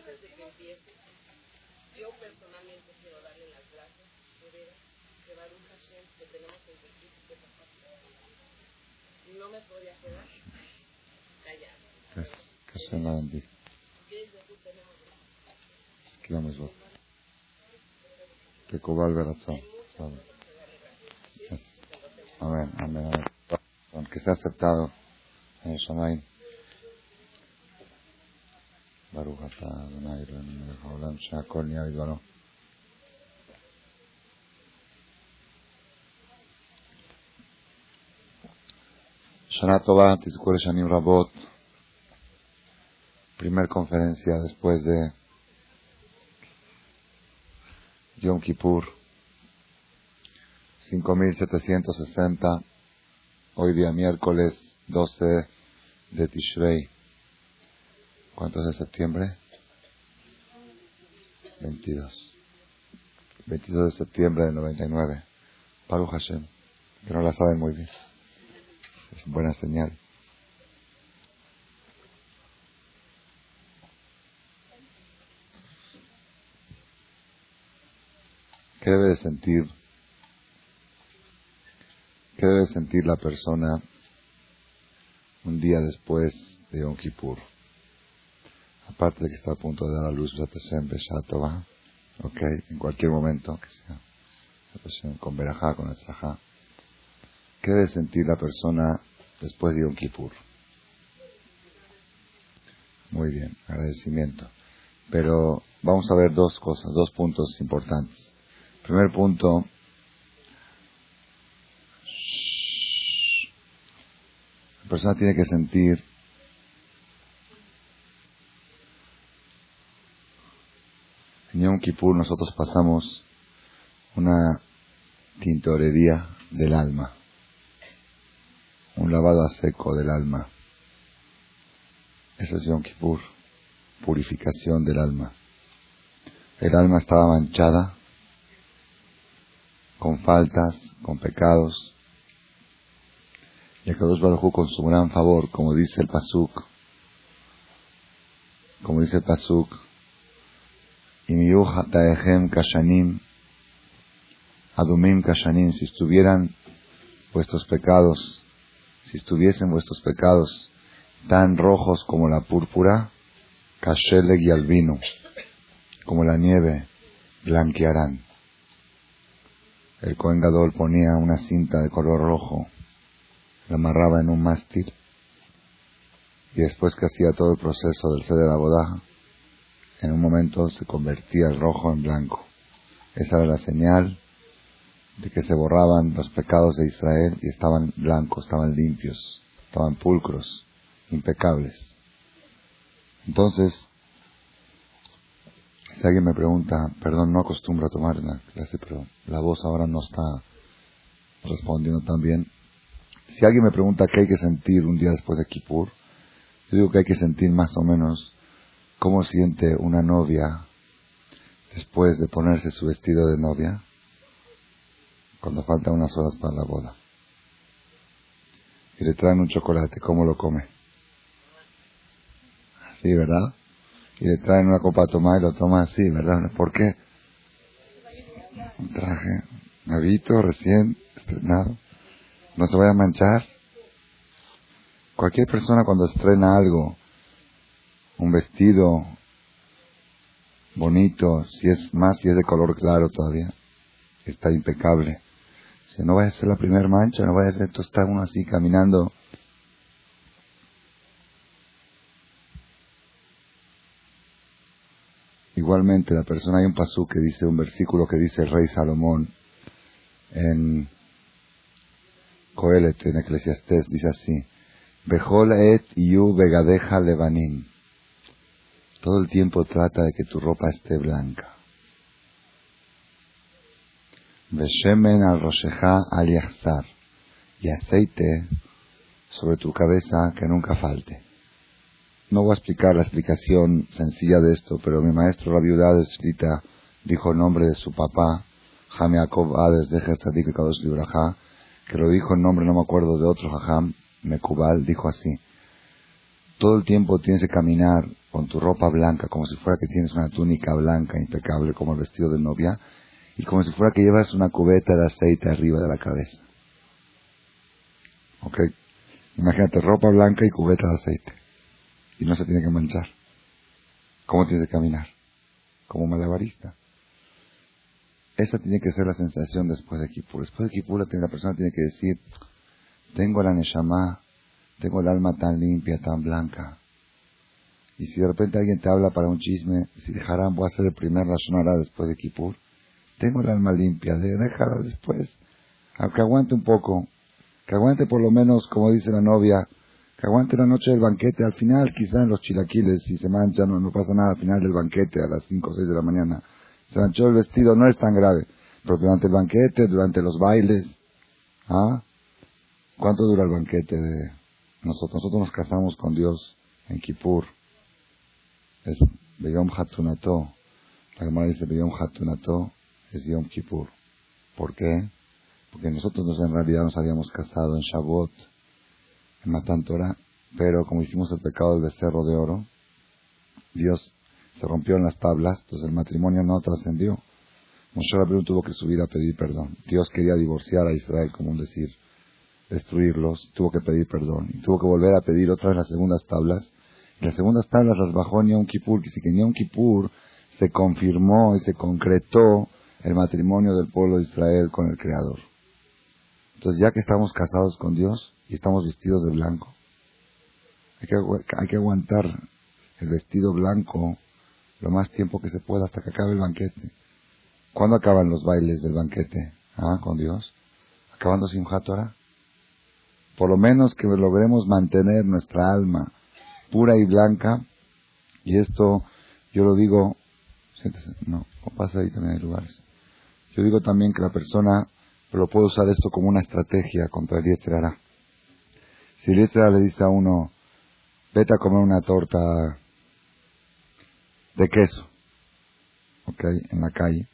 antes de que empiece, yo personalmente quiero darle las gracias, de veras, de Baruch Hashem, que tenemos el equipo que papá. No me podía quedar callada. Que se la bendiga. Desde tú tenemos Es que Que Cobal Berazón. Amén, amén, amén. Que sea aceptado en el Shamaim. Baruhata Dunayr and Holancha Kornya Vidwano Shanatobat Shani Rabot. Primer conferencia después de Yom Kippur. Cinco mil setecientos sesenta. Hoy día miércoles doce de Tishrei. ¿Cuánto es de septiembre? 22. 22 de septiembre del 99. Baruch Hashem. Que no la saben muy bien. Es buena señal. ¿Qué debe de sentir? ¿Qué debe de sentir la persona un día después de Yom Kippur? Aparte de que está a punto de dar a luz Beshatova, ok, en cualquier momento que sea, con Berajá, con Etzajá. ¿Qué debe sentir la persona después de Yom Kippur? Muy bien, agradecimiento. Pero vamos a ver dos cosas, dos puntos importantes. Primer punto, la persona tiene que sentir en Kippur nosotros pasamos una tintorería del alma, un lavado a seco del alma. Eso es Yom Kippur, purificación del alma. El alma estaba manchada con faltas, con pecados. Y Akadosh Baruj con su gran favor, como dice el Pasuk, como dice el Pasuk, kashanim, adumim kashanim, si estuvieran vuestros pecados, si estuviesen vuestros pecados tan rojos como la púrpura, kasheleg y albino, como la nieve, blanquearán. El Cohen Gadol ponía una cinta de color rojo, la amarraba en un mástil y después que hacía todo el proceso del sede de la boda, en un momento se convertía el rojo en blanco. Esa era la señal de que se borraban los pecados de Israel y estaban blancos, estaban limpios, estaban pulcros, impecables. Entonces, si alguien me pregunta, perdón, no acostumbro a tomar la clase, pero la voz ahora no está respondiendo tan bien. Si alguien me pregunta qué hay que sentir un día después de Kippur, yo digo que hay que sentir más o menos cómo siente una novia después de ponerse su vestido de novia cuando faltan unas horas para la boda. Y le traen un chocolate, ¿cómo lo come? Sí, ¿verdad? y le traen una copa a tomar y lo toma así, ¿verdad? ¿Por qué? Un traje nuevito, recién estrenado. No se vaya a manchar. Cualquier persona cuando estrena algo, un vestido bonito, si es más, si es de color claro todavía, está impecable. Si no vaya a ser la primera mancha, no vaya a ser, está uno así caminando Igualmente, la persona, hay un pasú que dice, un versículo que dice el rey Salomón en Coelet, en Eclesiastés, dice así, Bejol et yu begadeja levanim. Todo el tiempo trata de que tu ropa esté blanca. Beshemen al rosheja al y aceite sobre tu cabeza que nunca falte. No voy a explicar la explicación sencilla de esto, pero mi maestro, la viuda de Escrita, dijo el nombre de su papá, Jame Jacob Ades de Gestadik Kadosh Libraja, que lo dijo en nombre, no me acuerdo de otro Jajam, Mekubal, dijo así. Todo el tiempo tienes que caminar con tu ropa blanca, como si fuera que tienes una túnica blanca impecable, como el vestido de novia, y como si fuera que llevas una cubeta de aceite arriba de la cabeza. ¿Ok? Imagínate ropa blanca y cubeta de aceite. Y no se tiene que manchar. ¿Cómo tienes que caminar? Como malabarista. Esa tiene que ser la sensación después de Kipur. Después de Kipur la persona tiene que decir, tengo la Neshama, tengo el alma tan limpia, tan blanca. Y si de repente alguien te habla para un chisme, si dejarán, voy a hacer el primer razonará después de Kipur. Tengo el alma limpia, de dejarla después. Aunque aguante un poco, que aguante por lo menos, como dice la novia, que aguante la noche del banquete. Al final, quizá en los chilaquiles, si se manchan, no, no pasa nada. Al final del banquete, a las 5 o 6 de la mañana, se manchó el vestido, no es tan grave. Pero durante el banquete, durante los bailes, ¿ah? ¿Cuánto dura el banquete de nosotros? Nosotros nos casamos con Dios en Kippur. Es Beyom Hatunato. La Gemara dice Beyom Hatunato es Yom Kippur. ¿Por qué? Porque nosotros en realidad nos habíamos casado en Shavuot, en Matan Torah, pero como hicimos el pecado del becerro de oro, Dios se rompió en las tablas, entonces el matrimonio no trascendió. Moshe Rabbeinu tuvo que subir a pedir perdón. Dios quería divorciar a Israel, como un decir, destruirlos, tuvo que pedir perdón. Y tuvo que volver a pedir otra vez las segundas tablas. Las segundas tablas las bajó en Yom Kippur, que si en Yom Kippur se confirmó y se concretó el matrimonio del pueblo de Israel con el Creador. Entonces, ya que estamos casados con Dios y estamos vestidos de blanco, hay que, hay que aguantar el vestido blanco lo más tiempo que se pueda hasta que acabe el banquete. ¿Cuándo acaban los bailes del banquete? ¿Ah? Con Dios. Acabando sin Torah. Por lo menos que logremos mantener nuestra alma pura y blanca. Y esto, yo lo digo, no, pasa ahí también hay lugares. Yo digo también que la persona pero puede usar esto como una estrategia contra el. Si el le dice a uno, vete a comer una torta de queso, ok, en la calle,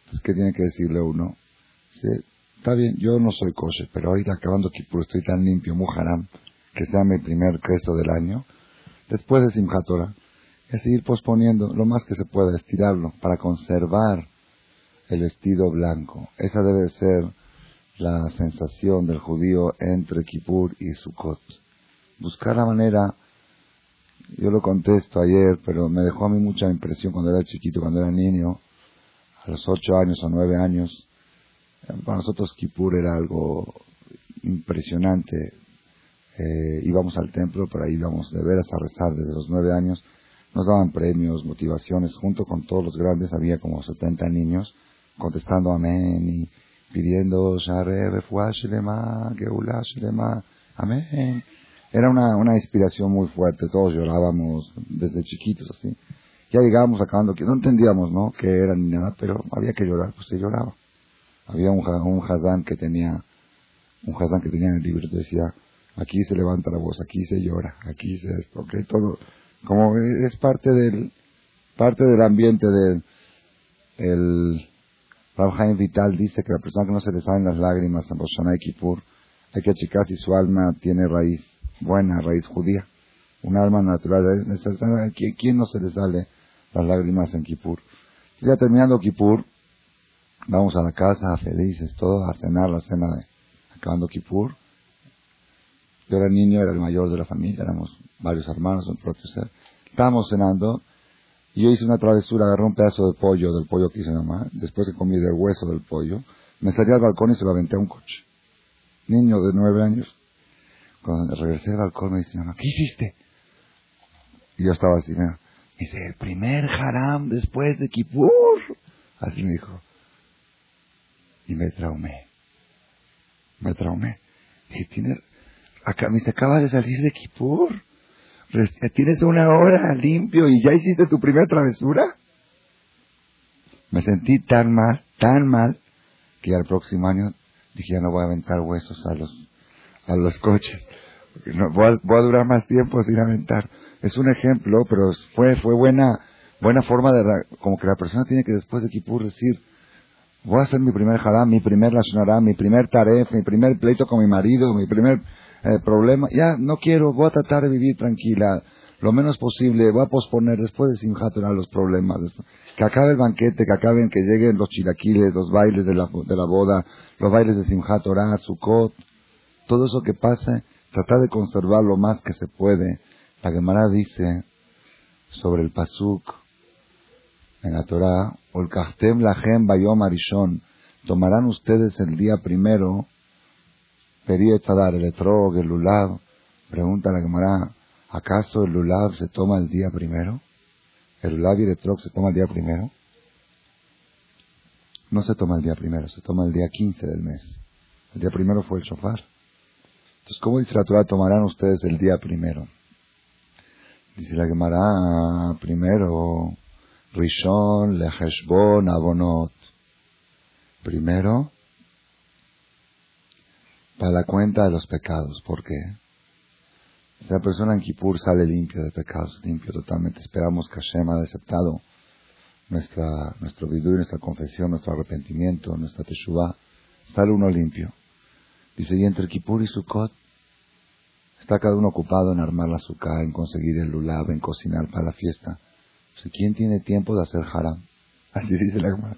entonces, ¿qué tiene que decirle uno? está bien, yo no soy kosher, pero ahorita acabando Kippur estoy tan limpio, mujaram, que sea mi primer queso del año, después de Simchat Torah, es seguir posponiendo lo más que se pueda, estirarlo, para conservar el vestido blanco. Esa debe ser la sensación del judío entre Kippur y Sukkot. Buscar la manera, yo lo contesto ayer, pero me dejó a mí mucha impresión cuando era chiquito, cuando era niño, a los ocho años o nueve años. Para nosotros Kippur era algo impresionante. Eh, íbamos al templo, pero ahí íbamos de veras a rezar desde los nueve años. Nos daban premios, motivaciones, junto con todos los grandes, había como 70 niños contestando amén y pidiendo amén. Era una, una inspiración muy fuerte, todos llorábamos desde chiquitos así. Ya llegábamos acabando, que no entendíamos, ¿no? Que era ni nada, pero había que llorar, pues se lloraba. Había un, un hazán que tenía, un hazán que tenía en el libro, decía, aquí se levanta la voz, aquí se llora, aquí se esto, ok, todo, como es parte del, parte del ambiente del, el, Rav Vital dice que la persona que no se le salen las lágrimas en Rosh y Kippur, hay que checar si su alma tiene raíz buena, raíz judía. Un alma natural. ¿Quién no se le sale las lágrimas en Kippur? Ya terminando Kippur, vamos a la casa felices, todos a cenar la cena de acabando Kippur. Yo era niño, era el mayor de la familia, éramos varios hermanos. Estábamos cenando y yo hice una travesura, agarré un pedazo de pollo, del pollo que hice mamá, después que comí del hueso del pollo, me salí al balcón y se lo aventé a un coche. Niño de nueve años. Cuando regresé al balcón me dice, mamá, ¿qué hiciste? Y yo estaba así, me dice, el primer haram después de Kippur. Así me dijo. Y me traumé. Me traumé. Dije, tiene, acá, me acaba de salir de Kippur. Tienes una hora limpio y ya hiciste tu primera travesura. Me sentí tan mal, tan mal, que al próximo año Dije, ya no voy a aventar huesos a los, a los coches. No, voy, a, voy a durar más tiempo sin aventar. Es un ejemplo, pero fue, fue buena, buena forma de, como que la persona tiene que después de Kipur decir, voy a hacer mi primer haram, mi primer lashonará, mi primer taref, mi primer pleito con mi marido, mi primer eh, problema. Ya, no quiero, voy a tratar de vivir tranquila, lo menos posible, voy a posponer después de Simchat los problemas. Que acabe el banquete, que acaben, que lleguen los chilaquiles, los bailes de la, de la boda, los bailes de Simchat Torah, Sukkot, todo eso que pase, tratar de conservar lo más que se puede. La Gemara dice sobre el Pasuk en la Torah, Olkachtem Lahem Bayom Arishon, tomarán ustedes el día primero, dar el etrog, el lulav, pregunta la Gemara, ¿acaso el lulav se toma el día primero? ¿El lulav y el etrog se toma el día primero? No se toma el día primero, se toma el día 15 del mes. El día primero fue el shofar. Entonces, ¿cómo dice la? Tomarán ustedes el día primero. Dice la Gemara, primero, Rishon Leheshbon Abonot. Primero, para la cuenta de los pecados. ¿Por qué? Si la persona en Kippur sale limpio de pecados, limpio totalmente. Esperamos que Hashem haya aceptado nuestra, nuestro vidú, nuestra confesión, nuestro arrepentimiento, nuestra teshuvah. Sale uno limpio. Dice, y entre Kippur y Sukkot, está cada uno ocupado en armar la sukkah, en conseguir el lulav, en cocinar para la fiesta. ¿quién tiene tiempo de hacer haram? Así dice la Gemara.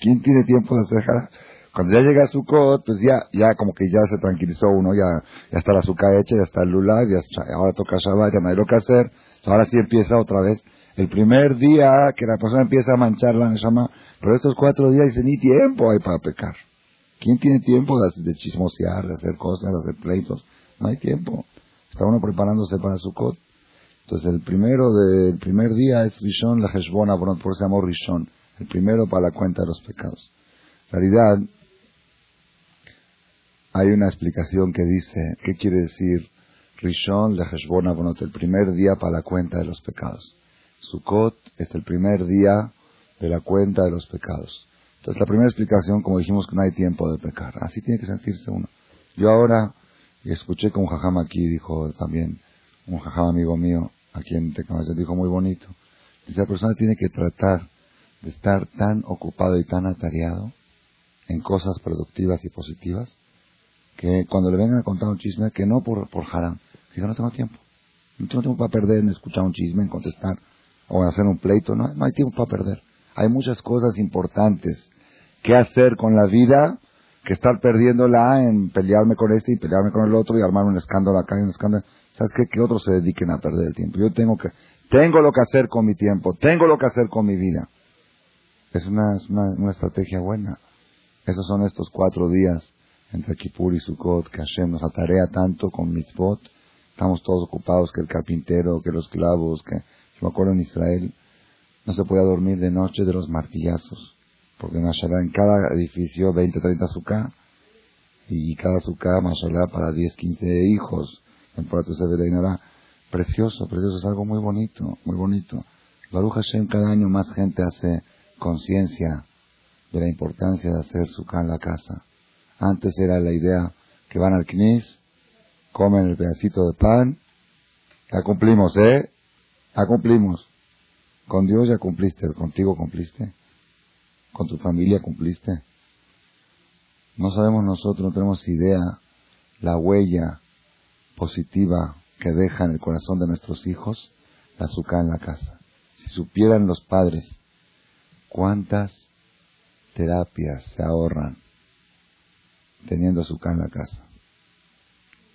¿quién tiene tiempo de hacer haram? Cuando ya llega a Sukkot, pues ya, ya como que ya se tranquilizó uno, ya, ya está la azúcar hecha, ya está el lulav, ya, ahora toca Shabbat, ya no hay lo que hacer. Ahora sí empieza otra vez. El primer día que la persona empieza a manchar la Neshama, pero estos cuatro días dice, ni tiempo hay para pecar. ¿Quién tiene tiempo de, de chismosear, de hacer cosas, de hacer pleitos? No hay tiempo. Está uno preparándose para Sukkot. Entonces el primero del primer día es Rishon la Heshbona, por eso se llamó Rishon. El primero para la cuenta de los pecados. En realidad, hay una explicación que dice, ¿qué quiere decir Rishon la Heshbona Bonot? El primer día para la cuenta de los pecados. Sukkot es el primer día de la cuenta de los pecados. Entonces la primera explicación, como dijimos, que no hay tiempo de pecar. Así tiene que sentirse uno. Yo ahora escuché que un jajam aquí dijo también, un jajam amigo mío, aquí en Tecnología, dijo muy bonito. Dice, la persona tiene que tratar de estar tan ocupado y tan atareado en cosas productivas y positivas, que cuando le vengan a contar un chisme, que no por, por haram, diga, no tengo tiempo. No tengo tiempo para perder en escuchar un chisme, en contestar, o en hacer un pleito, no, no hay tiempo para perder. Hay muchas cosas importantes que hacer con la vida que estar perdiéndola en pelearme con este y pelearme con el otro y armar un escándalo acá y un escándalo. ¿Sabes qué? Que otros se dediquen a perder el tiempo. Yo tengo que, tengo lo que hacer con mi tiempo, tengo lo que hacer con mi vida. Es una, es una, una estrategia buena. Esos son estos cuatro días entre Kippur y Sukkot que Hashem nos atarea tanto con mitzvot. Estamos todos ocupados que el carpintero, que los clavos, que, yo me acuerdo en Israel, no se podía dormir de noche de los martillazos. Porque en cada edificio 20, 30 suká y cada suká, mashallah, para 10, 15 hijos en Puerto Severinara. Precioso, precioso, es algo muy bonito, muy bonito. Baruch Hashem, cada año más gente hace conciencia de la importancia de hacer suká en la casa. Antes era la idea que van al knis, comen el pedacito de pan, ya cumplimos, ¿eh? Ya cumplimos. Con Dios ya cumpliste, contigo cumpliste. Con tu familia cumpliste. No sabemos nosotros, no tenemos idea la huella positiva que deja en el corazón de nuestros hijos la azúcar en la casa. Si supieran los padres cuántas terapias se ahorran teniendo azúcar en la casa.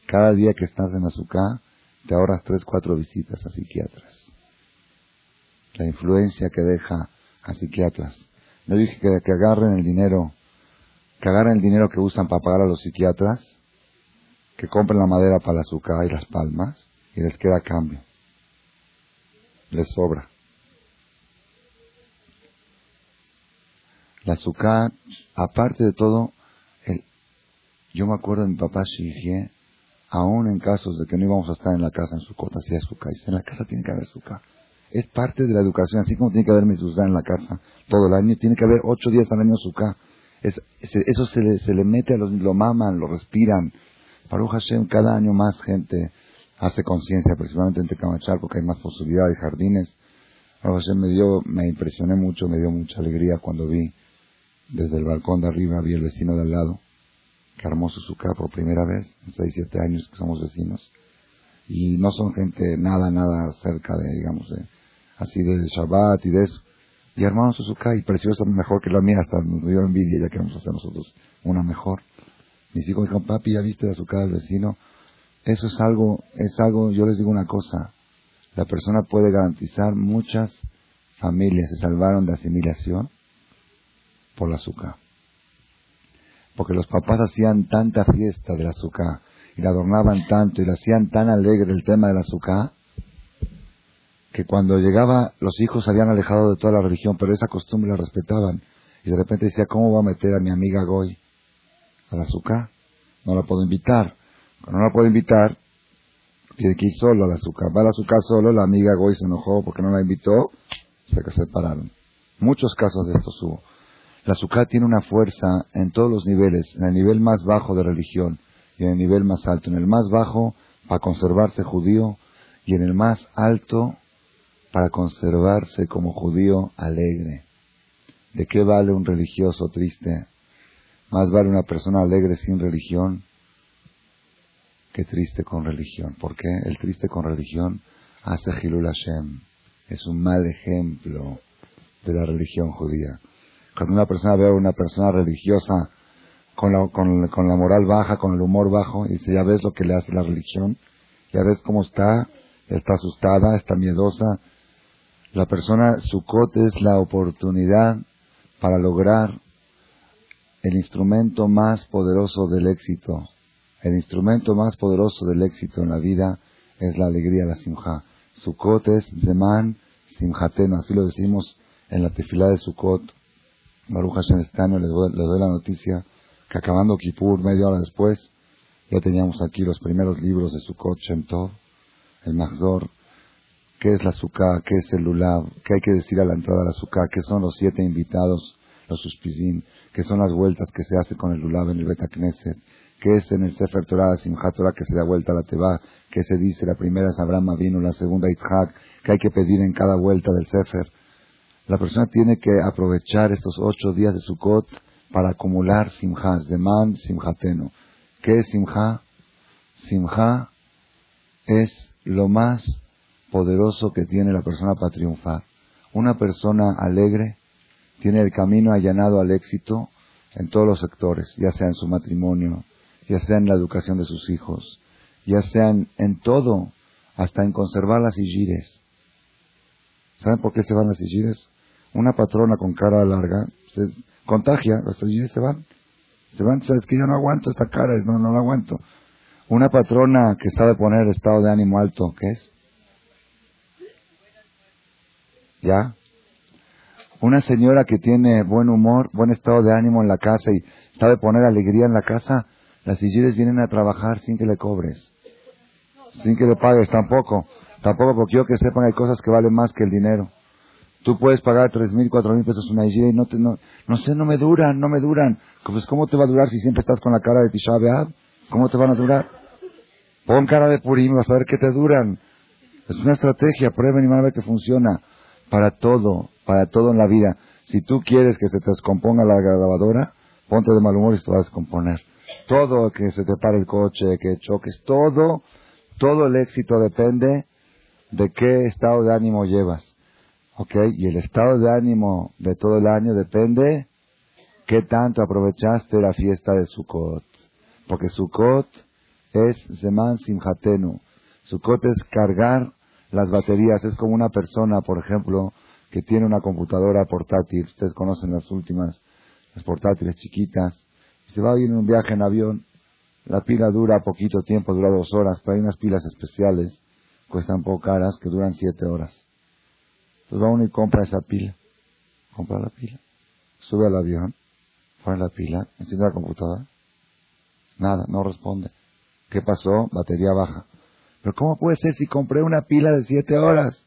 Cada día que estás en azúcar te ahorras tres, cuatro visitas a psiquiatras. La influencia que deja a psiquiatras. No dije que, que agarren el dinero, que agarren el dinero que usan para pagar a los psiquiatras que compren la madera para la azúcar y las palmas y les queda cambio. Les sobra. La azúcar, aparte de todo, el, yo me acuerdo de mi papá Shihie, aún en casos de que no íbamos a estar en la casa en su cota, hacía azúcar. en la casa tiene que haber azúcar. Es parte de la educación, así como tiene que haber mezuzá en la casa todo el año, tiene que haber ocho días al año azúcar. Es- eso se le, se le mete a los, lo maman, lo respiran. Baruch Hashem, cada año más gente hace conciencia, principalmente en Tecamachal, porque hay más posibilidades, jardines. Baruch Hashem me dio, me impresioné mucho, me dio mucha alegría cuando vi desde el balcón de arriba, vi el vecino de al lado, que armó su sucá por primera vez, en 6, 7 años que somos vecinos. Y no son gente nada, nada cerca de, digamos, de, así de Shabbat y de eso. Y armaron su sucá y preciosa, mejor que la mía, hasta nos dio envidia, ya queremos hacer nosotros una mejor. Mis hijos dijeron, papi, ¿ya viste la sucá del vecino? Eso es algo, es algo, yo les digo una cosa, la persona puede garantizar muchas familias se salvaron de asimilación por la azúcar. Porque los papás hacían tanta fiesta del azúcar y la adornaban tanto y la hacían tan alegre el tema del azúcar que cuando llegaba los hijos se habían alejado de toda la religión, pero esa costumbre la respetaban. Y de repente decía, ¿cómo voy a meter a mi amiga Goy al azúcar? No la puedo invitar. Cuando no la puedo invitar, tiene que ir solo al azúcar. Va al azúcar solo, la amiga Goy se enojó porque no la invitó, se separaron. Muchos casos de estos hubo. La azúcar tiene una fuerza en todos los niveles, en el nivel más bajo de religión y en el nivel más alto. En el más bajo, para conservarse judío, y en el más alto, para conservarse como judío alegre. ¿De qué vale un religioso triste? Más vale una persona alegre sin religión que triste con religión. ¿Por qué? El triste con religión hace Hilul Hashem. Es un mal ejemplo de la religión judía. Cuando una persona ve a una persona religiosa con la, con, con la moral baja, con el humor bajo, y dice, ya ves lo que le hace la religión, ya ves cómo está, está asustada, está miedosa. La persona, su cote es la oportunidad para lograr el instrumento más poderoso del éxito. El instrumento más poderoso del éxito en la vida es la alegría, la simja. Sukkot es Zeman Simhateno, así lo decimos en la tefilá de Sukkot. Baruch Hashem este año les doy, la noticia que acabando Kippur, media hora después, ya teníamos aquí los primeros libros de Sukkot Shem Tov, el Mahzor, qué es la Sukkah, qué es el Lulav, qué hay que decir a la entrada de la Sukkah, qué son los siete invitados, los Suspizin, qué son las vueltas que se hace con el Lulav en el Beta Knesset, qué es en el Sefer Torah, Simchat Torah, que se da vuelta a la Teba, qué se dice, la primera es Abraham vino, la segunda Yitzhak, qué hay que pedir en cada vuelta del Sefer. La persona tiene que aprovechar estos ocho días de Sukkot para acumular Simha, Zeman Simhateno. ¿Qué es Simha? Simha es lo más poderoso que tiene la persona para triunfar. Una persona alegre tiene el camino allanado al éxito en todos los sectores, ya sea en su matrimonio, ya sea en la educación de sus hijos, ya sea en, en todo, hasta en conservar las sigires. ¿Saben por qué se van las sigires? Una patrona con cara larga se contagia, sigires se van. Se van, sabes que yo no aguanto esta cara, no, no la aguanto. Una patrona que sabe poner estado de ánimo alto, ¿qué es? ¿Ya? Una señora que tiene buen humor, buen estado de ánimo en la casa y sabe poner alegría en la casa, las sigires vienen a trabajar sin que le cobres, sin que le pagues tampoco, tampoco porque yo que sepan hay cosas que valen más que el dinero. Tú puedes pagar tres mil, cuatro mil pesos una Nigeria y no te, no, no sé, no me duran, no me duran. Pues ¿cómo te va a durar si siempre estás con la cara de Tisha B'Av? ¿Cómo te van a durar? Pon cara de Purim, vas a ver que te duran. Es una estrategia, prueben y van a ver que funciona. Para todo, para todo en la vida. Si tú quieres que se te descomponga la grabadora, ponte de mal humor y te va a descomponer. Todo, que se te pare el coche, que choques, todo, todo el éxito depende de qué estado de ánimo llevas. ¿Ok? Y el estado de ánimo de todo el año depende qué tanto aprovechaste la fiesta de Sukkot. Porque Sukkot es Zeman Simhatenu. Sukkot es cargar las baterías. Es como una persona, por ejemplo, que tiene una computadora portátil. Ustedes conocen las últimas, las portátiles chiquitas. Se va a ir en un viaje en avión. La pila dura poquito tiempo, dura dos horas, pero hay unas pilas especiales, cuestan poco caras, que duran siete horas. Entonces va uno y compra esa pila. Compra la pila. Sube al avión, pone la pila, enciende la computadora. Nada, no responde. ¿Qué pasó? Batería baja. Pero ¿cómo puede ser si compré una pila de siete horas?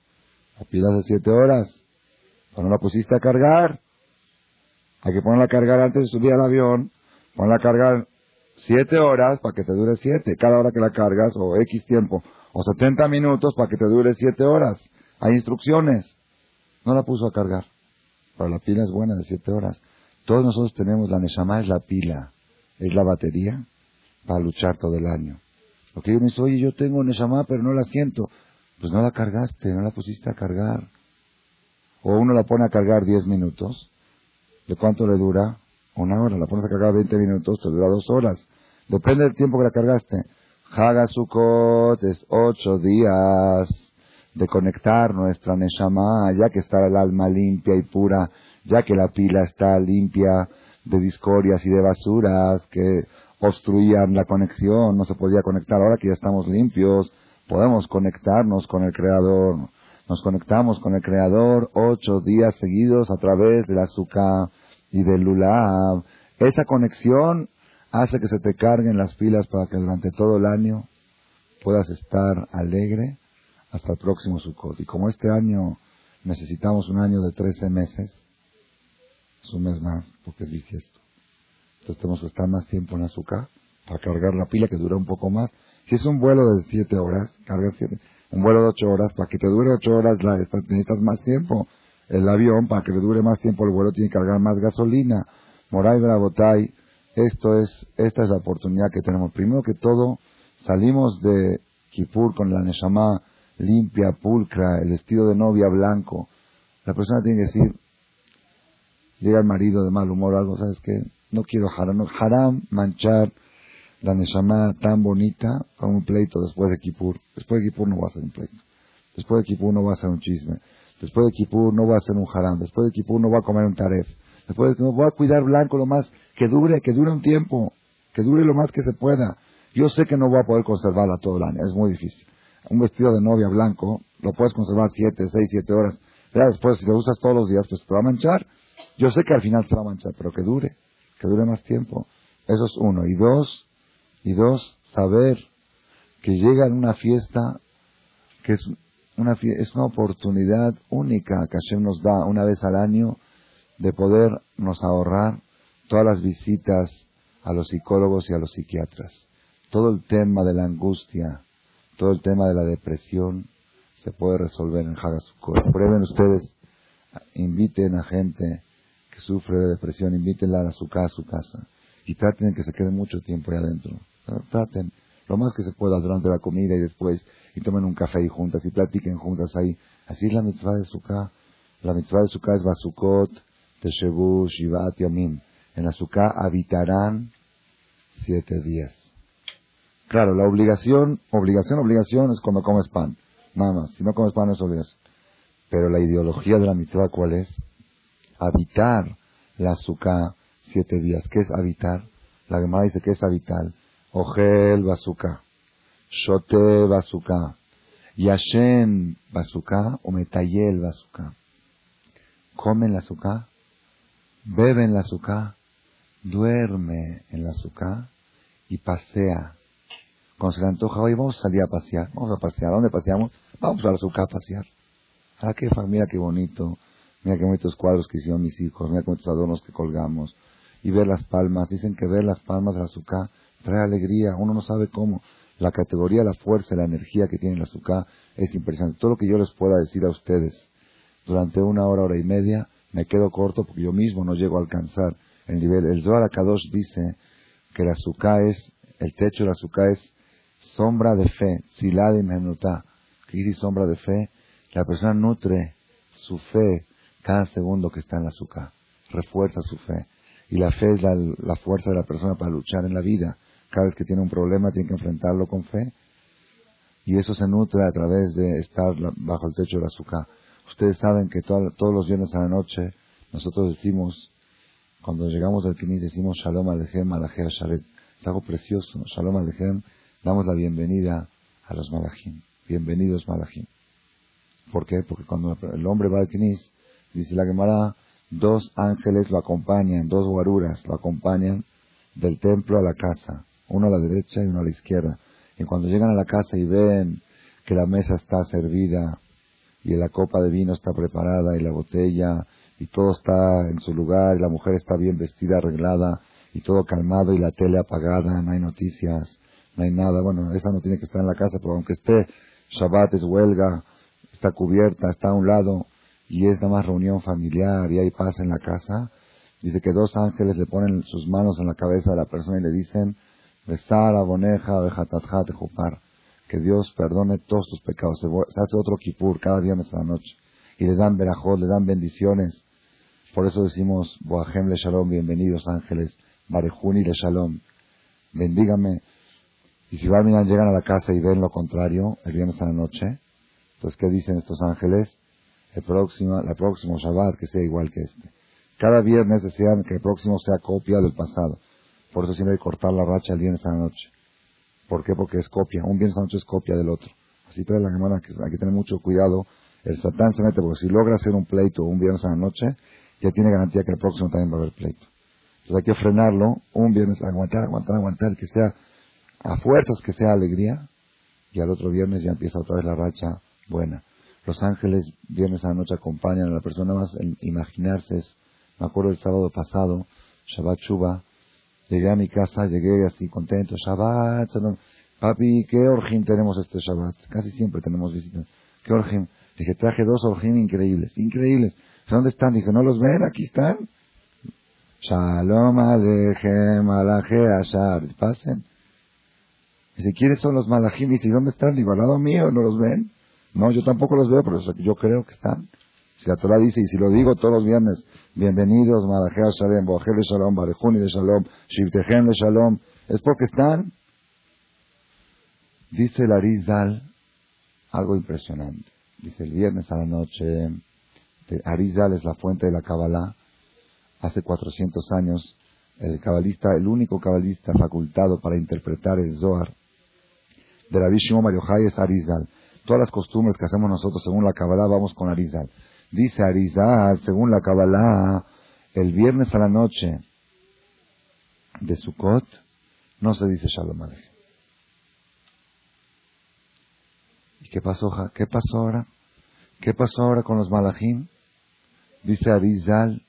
La pila de siete horas. ¿O no la pusiste a cargar? Hay que ponerla a cargar antes de subir al avión, ponerla a cargar siete horas para que te dure siete, cada hora que la cargas, o X tiempo, o 70 minutos para que te dure siete horas. Hay instrucciones. No la puso a cargar. Pero la pila es buena de siete horas. Todos nosotros tenemos, la Neshama es la pila, es la batería para luchar todo el año. Lo que yo me dice, oye, yo tengo Neshama, pero no la siento. Pues no la cargaste, no la pusiste a cargar. O uno la pone a cargar 10 minutos. ¿De cuánto le dura? Una hora. La pones a cargar 20 minutos, te dura dos horas. Depende del tiempo que la cargaste. Hagasukot es ocho días de conectar nuestra Neshama, ya que está el alma limpia y pura, ya que la pila está limpia de discordias y de basuras que obstruían la conexión, no se podía conectar. Ahora que ya estamos limpios, podemos conectarnos con el Creador. Nos conectamos con el Creador ocho días seguidos a través del azúcar y del lulab. Esa conexión hace que se te carguen las pilas para que durante todo el año puedas estar alegre hasta el próximo Sukkot. Y como este año necesitamos un año de 13 meses, es un mes más, porque es bisiesto. Entonces tenemos que estar más tiempo en azúcar para cargar la pila que dura un poco más. Si es un vuelo de 7 horas, cargas siete. Un vuelo de 8 horas, para que te dure 8 horas la, necesitas más tiempo. El avión, para que le dure más tiempo el vuelo, tiene que cargar más gasolina. Moray Botay, esto es, esta es la oportunidad que tenemos. Primero que todo, salimos de Kippur con la Neshama limpia, pulcra, el vestido de novia blanco. La persona tiene que decir, llega el marido de mal humor o algo, ¿sabes qué? No quiero haram, no, haram manchar la Neshama tan bonita con un pleito después de Kippur. Después de Kippur no va a ser un pleito. Después de Kippur no va a ser un chisme. Después de Kippur no va a ser un haram. Después de Kippur no va a comer un taref. Después de no voy a cuidar blanco lo más que dure, que dure un tiempo, que dure lo más que se pueda. Yo sé que no voy a poder conservarla todo el año, es muy difícil. Un vestido de novia blanco lo puedes conservar siete, seis, siete horas. Ya después, si lo usas todos los días, pues te va a manchar. Yo sé que al final se va a manchar, pero que dure, que dure más tiempo. Eso es uno. Y dos, y dos, saber que llega en una fiesta que es una, es una oportunidad única que Hashem nos da una vez al año de podernos ahorrar todas las visitas a los psicólogos y a los psiquiatras. Todo el tema de la angustia, todo el tema de la depresión se puede resolver en Hagasukot. Prueben ustedes, inviten a gente que sufre de depresión, invítenla a su casa, a su casa y traten que se quede mucho tiempo ahí adentro. Traten lo más que se pueda durante la comida y después, y tomen un café ahí juntas y platiquen juntas ahí. Así es la mitzvah de Sukkah. La mitzvah de Sukkah es Basukot, Teshevu, Shivat, Yomim. En Sukkah habitarán siete días. Claro, la obligación, obligación, obligación es cuando comes pan. Nada más. Si no comes pan es obligación. Pero la ideología de la mitzvah, ¿cuál es? Habitar la Sukkah siete días. ¿Qué es habitar? La Gemara dice que es habitar Ogel Basuka, Shote Basuka, Yashem Basuka o Metayel Basuka. Come en la azúcar, bebe en la azúcar, duerme en la azúcar y pasea. Cuando se le antoja, hoy vamos a salir a pasear, vamos a pasear. ¿Dónde paseamos? Vamos a la azúcar a pasear. Ah, qué familia, qué bonito. Mira qué bonitos cuadros que hicieron mis hijos, mira qué bonitos adornos que colgamos. Y ver las palmas. Dicen que ver las palmas de la azúcar trae alegría, uno no sabe cómo. La categoría, la fuerza, la energía que tiene la azúcar es impresionante. Todo lo que yo les pueda decir a ustedes durante una hora, hora y media, me quedo corto porque yo mismo no llego a alcanzar el nivel. El Zohar Kadosh dice que la azúcar es, el techo de la azúcar es sombra de fe, silad y menutá. ¿Qué dice sombra de fe? La persona nutre su fe cada segundo que está en la azúcar, refuerza su fe. Y la fe es la fuerza de la persona para luchar en la vida. Cada vez que tiene un problema tiene que enfrentarlo con fe. Y eso se nutre a través de estar bajo el techo del azúcar. Ustedes saben que todos los viernes a la noche nosotros decimos, cuando llegamos al Kinis, decimos Shalom Alechem Malachim Sharet. Es algo precioso. Shalom Alechem, damos la bienvenida a los Malachim. Bienvenidos Malachim. ¿Por qué? Porque cuando el hombre va al Kinis, dice la Gemara, dos ángeles lo acompañan, dos guaruras lo acompañan del templo a la casa uno a la derecha y uno a la izquierda. Y cuando llegan a la casa y ven que la mesa está servida y la copa de vino está preparada y la botella y todo está en su lugar, y la mujer está bien vestida, arreglada, y todo calmado, y la tele apagada, no hay noticias, no hay nada. Bueno, esa no tiene que estar en la casa, pero aunque esté Shabbat es huelga, está cubierta, está a un lado, y es nada más reunión familiar, y hay paz en la casa. Dice que dos ángeles le ponen sus manos en la cabeza de la persona y le dicen, Besar, aboneja, bejatatjat, jupar. Que Dios perdone todos tus pecados. Se, hace otro kipur cada viernes a la noche. Y le dan verajot, le dan bendiciones. Por eso decimos, Boahem le shalom, bienvenidos ángeles. Barejuni le shalom. Bendígame. Y si Barminan llegan a la casa y ven lo contrario, el viernes a la noche, entonces, ¿qué dicen estos ángeles? El próximo, la próximo Shabbat que sea igual que este. Cada viernes desean que el próximo sea copia del pasado. Por eso siempre hay que cortar la racha el viernes a la noche. ¿Por qué? Porque es copia. Un viernes a la noche es copia del otro. Así trae la semana que hay que tener mucho cuidado. El satán se mete porque si logra hacer un pleito un viernes a la noche, ya tiene garantía que el próximo también va a haber pleito. Entonces hay que frenarlo un viernes, aguantar, aguantar, aguantar, que sea a fuerzas, que sea alegría, y al otro viernes ya empieza otra vez la racha buena. Los ángeles viernes a la noche acompañan a la persona más en imaginarse. Me acuerdo el sábado pasado, Shabbat Shuba, Llegué a mi casa, llegué así contento, Shabbat, Papi, ¿qué orgín tenemos este Shabbat? Casi siempre tenemos visitas. ¿Qué orgín? Dije, traje dos orgín increíbles, increíbles. ¿Dónde están? Dije, ¿no los ven? Aquí están. Shalom Alechem Alaje Ashar. Pasen. Dice, ¿quiénes son los malajim? Dice, ¿y dónde están? Digo, al lado mío, ¿no los ven? No, yo tampoco los veo, pero yo creo que están. Si la Torah dice, y si lo digo todos los viernes, bienvenidos, Malajea Shalom, Boajel de Shalom, Barejuni de Shalom, Shivtejem de Shalom, es porque están. Dice el Arizal algo impresionante. Dice el viernes a la noche, Arizal es la fuente de la Kabbalah. Hace 400 años, el cabalista, el único cabalista facultado para interpretar el Zohar de la Shimon Mario es Arizal. Todas las costumbres que hacemos nosotros según la Kabbalah vamos con Arizal. Dice Arizal, según la Kabbalah, el viernes a la noche de Sukkot no se dice Shalom Aleichem. ¿Y qué pasó, qué pasó ahora? ¿Qué pasó ahora con los malachim? Dice Arizal,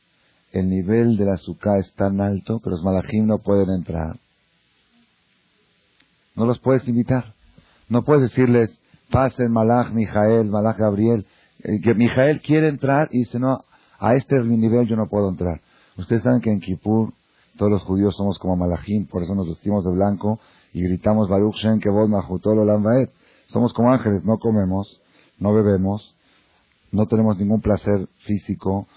el nivel de la Sukkah es tan alto que los malachim no pueden entrar. No los puedes invitar. No puedes decirles, pasen Malach Mijael, Malach Gabriel, eh, que Mijael quiere entrar y dice, no, a este nivel yo no puedo entrar. Ustedes saben que en Kippur todos los judíos somos como Malachim, por eso nos vestimos de blanco y gritamos Baruch Shem Kevod Mahutolo Lambaet. Somos como ángeles, no comemos, no bebemos, no tenemos ningún placer físico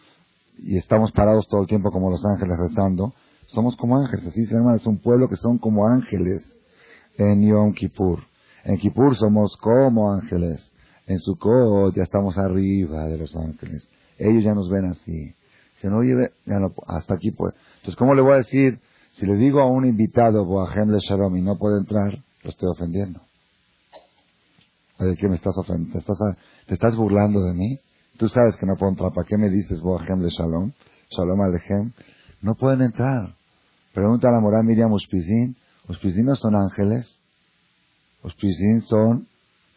y estamos parados todo el tiempo como los ángeles rezando. Somos como ángeles, así se llama, es un pueblo que son como ángeles en Yom Kippur. En Kippur somos como ángeles. En Sukkot ya estamos arriba de los ángeles. Ellos ya nos ven así. Si no, oye, ya no, hasta aquí pues. Entonces, ¿cómo le voy a decir? Si le digo a un invitado, Boahem de Shalom, y no puede entrar, lo estoy ofendiendo. ¿De qué me estás ofendiendo? ¿Te estás, ¿Te estás burlando de mí? Tú sabes que no puedo entrar. ¿Para qué me dices Boahem de Shalom? Shalom Alechem. No pueden entrar. Pregunta a la moral Miriam Uspizin. Uspizin no son ángeles. Uspizin son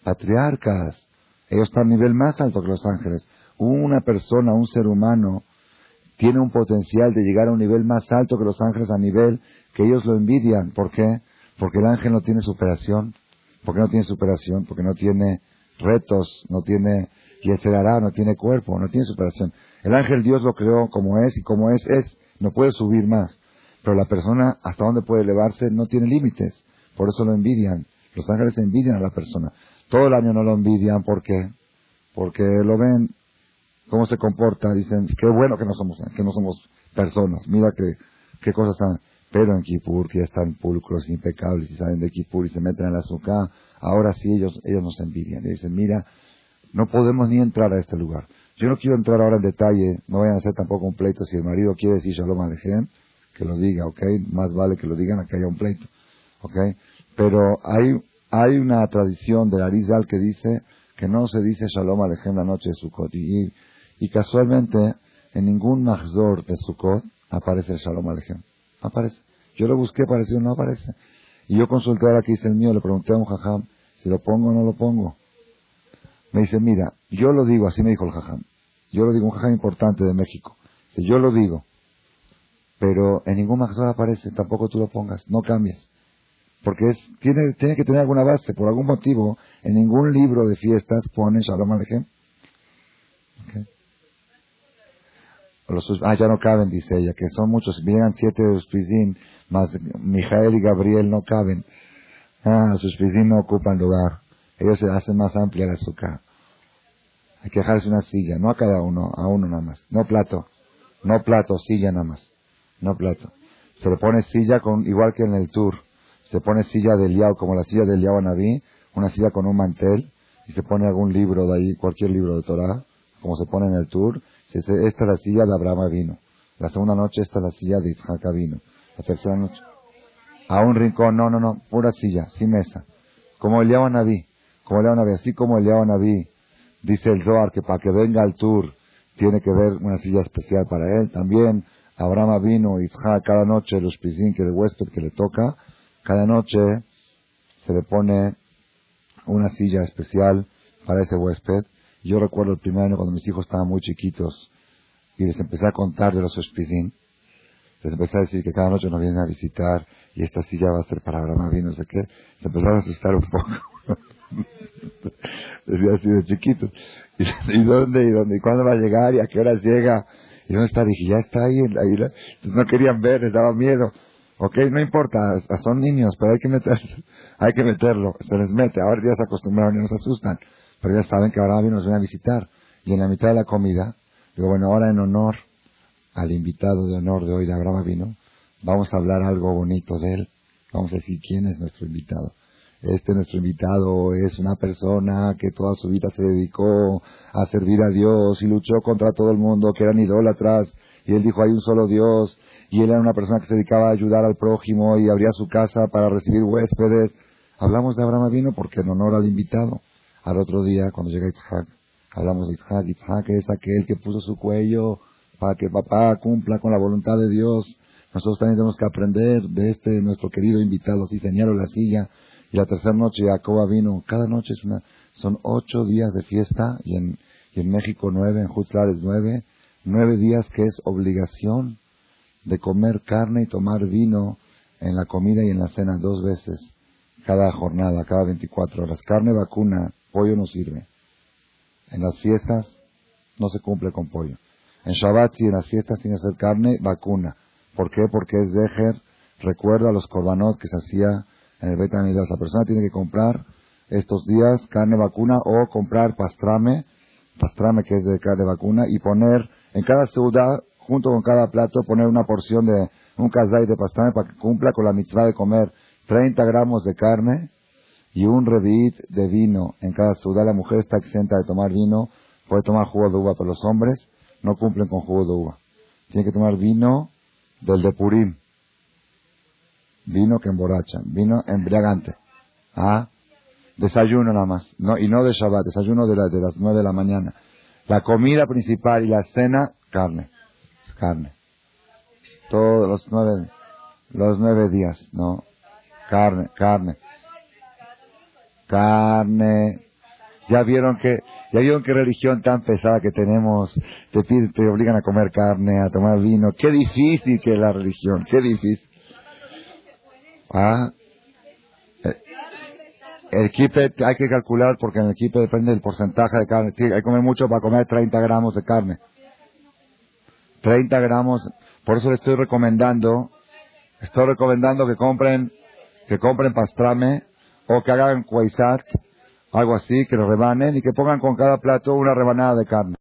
patriarcas. Ellos están a nivel más alto que los ángeles. Una persona, un ser humano, tiene un potencial de llegar a un nivel más alto que los ángeles a nivel que ellos lo envidian. ¿Por qué? Porque el ángel no tiene superación. ¿Por qué no tiene superación? Porque no tiene retos, no tiene yeserará, no tiene cuerpo, no tiene superación. El ángel Dios lo creó como es y como es, es. No puede subir más. Pero la persona, hasta dónde puede elevarse, no tiene límites. Por eso lo envidian. Los ángeles envidian a la persona. Todo el año no lo envidian, ¿por qué? Porque lo ven, cómo se comporta, dicen, qué bueno que no somos, que no somos personas, mira qué, qué cosas están. Pero en Kipur, que ya están pulcros, impecables, y salen de Kipur y se meten en la azúcar, ahora sí ellos, ellos nos envidian. Y dicen, mira, no podemos ni entrar a este lugar. Yo no quiero entrar ahora en detalle, no vayan a hacer tampoco un pleito. Si el marido quiere decir Shalom Alejem, que lo diga, ¿ok? Más vale que lo digan a que haya un pleito, ¿ok? Pero hay hay una tradición de Arizal que dice que no se dice Shalom Alejem la noche de Sukkot. Y, y casualmente en ningún Mahzor de Sukkot aparece el Shalom Alejem. Aparece. Yo lo busqué, apareció, no aparece. Y yo consulté ahora que dice el mío, le pregunté a un jajam si lo pongo o no lo pongo. Me dice, mira, yo lo digo, así me dijo el jajam. Yo lo digo, un jajam importante de México. Yo lo digo, pero en ningún Mahzor aparece, tampoco tú lo pongas, no cambies. Porque es, tiene, tiene que tener alguna base, por algún motivo, en ningún libro de fiestas pone Shalom Alejem. Okay. Ah, ya no caben, dice ella, que son muchos, vienen siete de Uspizín, más Mijael y Gabriel no caben. Ah, sus no ocupan lugar. Ellos se hacen más amplia la azúcar. Hay que dejarse una silla, no a cada uno, a uno nada más. No plato, no plato, silla nada más. No plato. Se le pone silla con, igual que en el tour, se pone silla del Yao, como la silla del Yao Naví, una silla con un mantel, y se pone algún libro de ahí, cualquier libro de Torah, como se pone en el tour. Esta es la silla de Abraham vino. La segunda noche esta es la silla de Isaac vino. La tercera noche. A un rincón, no, no, no, pura silla, sin mesa. Como el Yao Naví, como el Yao Naví, así como el Yao Naví Dice el Zohar que para que venga al tour tiene que ver una silla especial para él. También Abraham vino y cada noche los pisín de que le toca, cada noche se le pone una silla especial para ese huésped. Yo recuerdo el primer año cuando mis hijos estaban muy chiquitos y les empecé a contar de los hospicín. Les empecé a decir que cada noche nos vienen a visitar y esta silla va a ser para Abraham vino, no sé qué. Se empezaron a asustar un poco. Decía así de chiquito. ¿Y, dónde? ¿Y dónde? ¿Y cuándo va a llegar? ¿Y a qué horas llega? ¿Y dónde está? Dije, ya está ahí. ahí no querían ver, les daba miedo. Ok, no importa, son niños, pero hay que meterlo. Hay que meterlo. Se les mete. Ahora ya se acostumbraron y no se asustan. Pero ya saben que ahora nos viene a visitar. Y en la mitad de la comida, digo, bueno, ahora en honor al invitado de honor de hoy de Abraham vino, vamos a hablar algo bonito de él. Vamos a decir quién es nuestro invitado este nuestro invitado es una persona que toda su vida se dedicó a servir a Dios y luchó contra todo el mundo que eran idólatras y él dijo hay un solo Dios y él era una persona que se dedicaba a ayudar al prójimo y abría su casa para recibir huéspedes. Hablamos de Abraham vino porque en honor al invitado. Al otro día, cuando llega Itzhak, hablamos de Itzhak. Itzhak es aquel que puso su cuello para que papá cumpla con la voluntad de Dios. Nosotros también tenemos que aprender de este nuestro querido invitado. Así señaló la silla y la tercera noche Jacoba vino. Cada noche es una, son ocho días de fiesta y en, y en México nueve, en Jutlar es nueve. Nueve días que es obligación de comer carne y tomar vino en la comida y en la cena dos veces cada jornada, cada 24 horas. Carne vacuna, pollo no sirve. En las fiestas no se cumple con pollo. En Shabbat y en las fiestas tiene que ser carne vacuna. ¿Por qué? Porque es dejer, recuerda los korbanot que se hacía en el Beta La persona tiene que comprar estos días carne vacuna o comprar pastrame, pastrame que es de carne vacuna, y poner en cada ciudad, junto con cada plato, poner una porción de un kazay de pastrame para que cumpla con la mitzvah de comer 30 gramos de carne y un revit de vino en cada ciudad. La mujer está exenta de tomar vino, puede tomar jugo de uva, pero los hombres no cumplen con jugo de uva. Tienen que tomar vino del de Purim, Vino que emborracha, vino embriagante. Ah, desayuno nada más, no, y no de Shabbat, desayuno de, de las nueve de la mañana. La comida principal y la cena, carne, carne. Todos los nueve, los nueve días, ¿no? Carne, carne. Carne. Ya vieron que, ya vieron qué religión tan pesada que tenemos. Te, te obligan a comer carne, a tomar vino. Qué difícil que es la religión, qué difícil. Ah, eh, el equipe hay que calcular porque en el equipo depende del porcentaje de carne. hay que comer mucho para comer 30 gramos de carne. 30 gramos. Por eso le estoy recomendando, estoy recomendando que compren, que compren pastrame o que hagan cuaisat, algo así, que lo rebanen y que pongan con cada plato una rebanada de carne.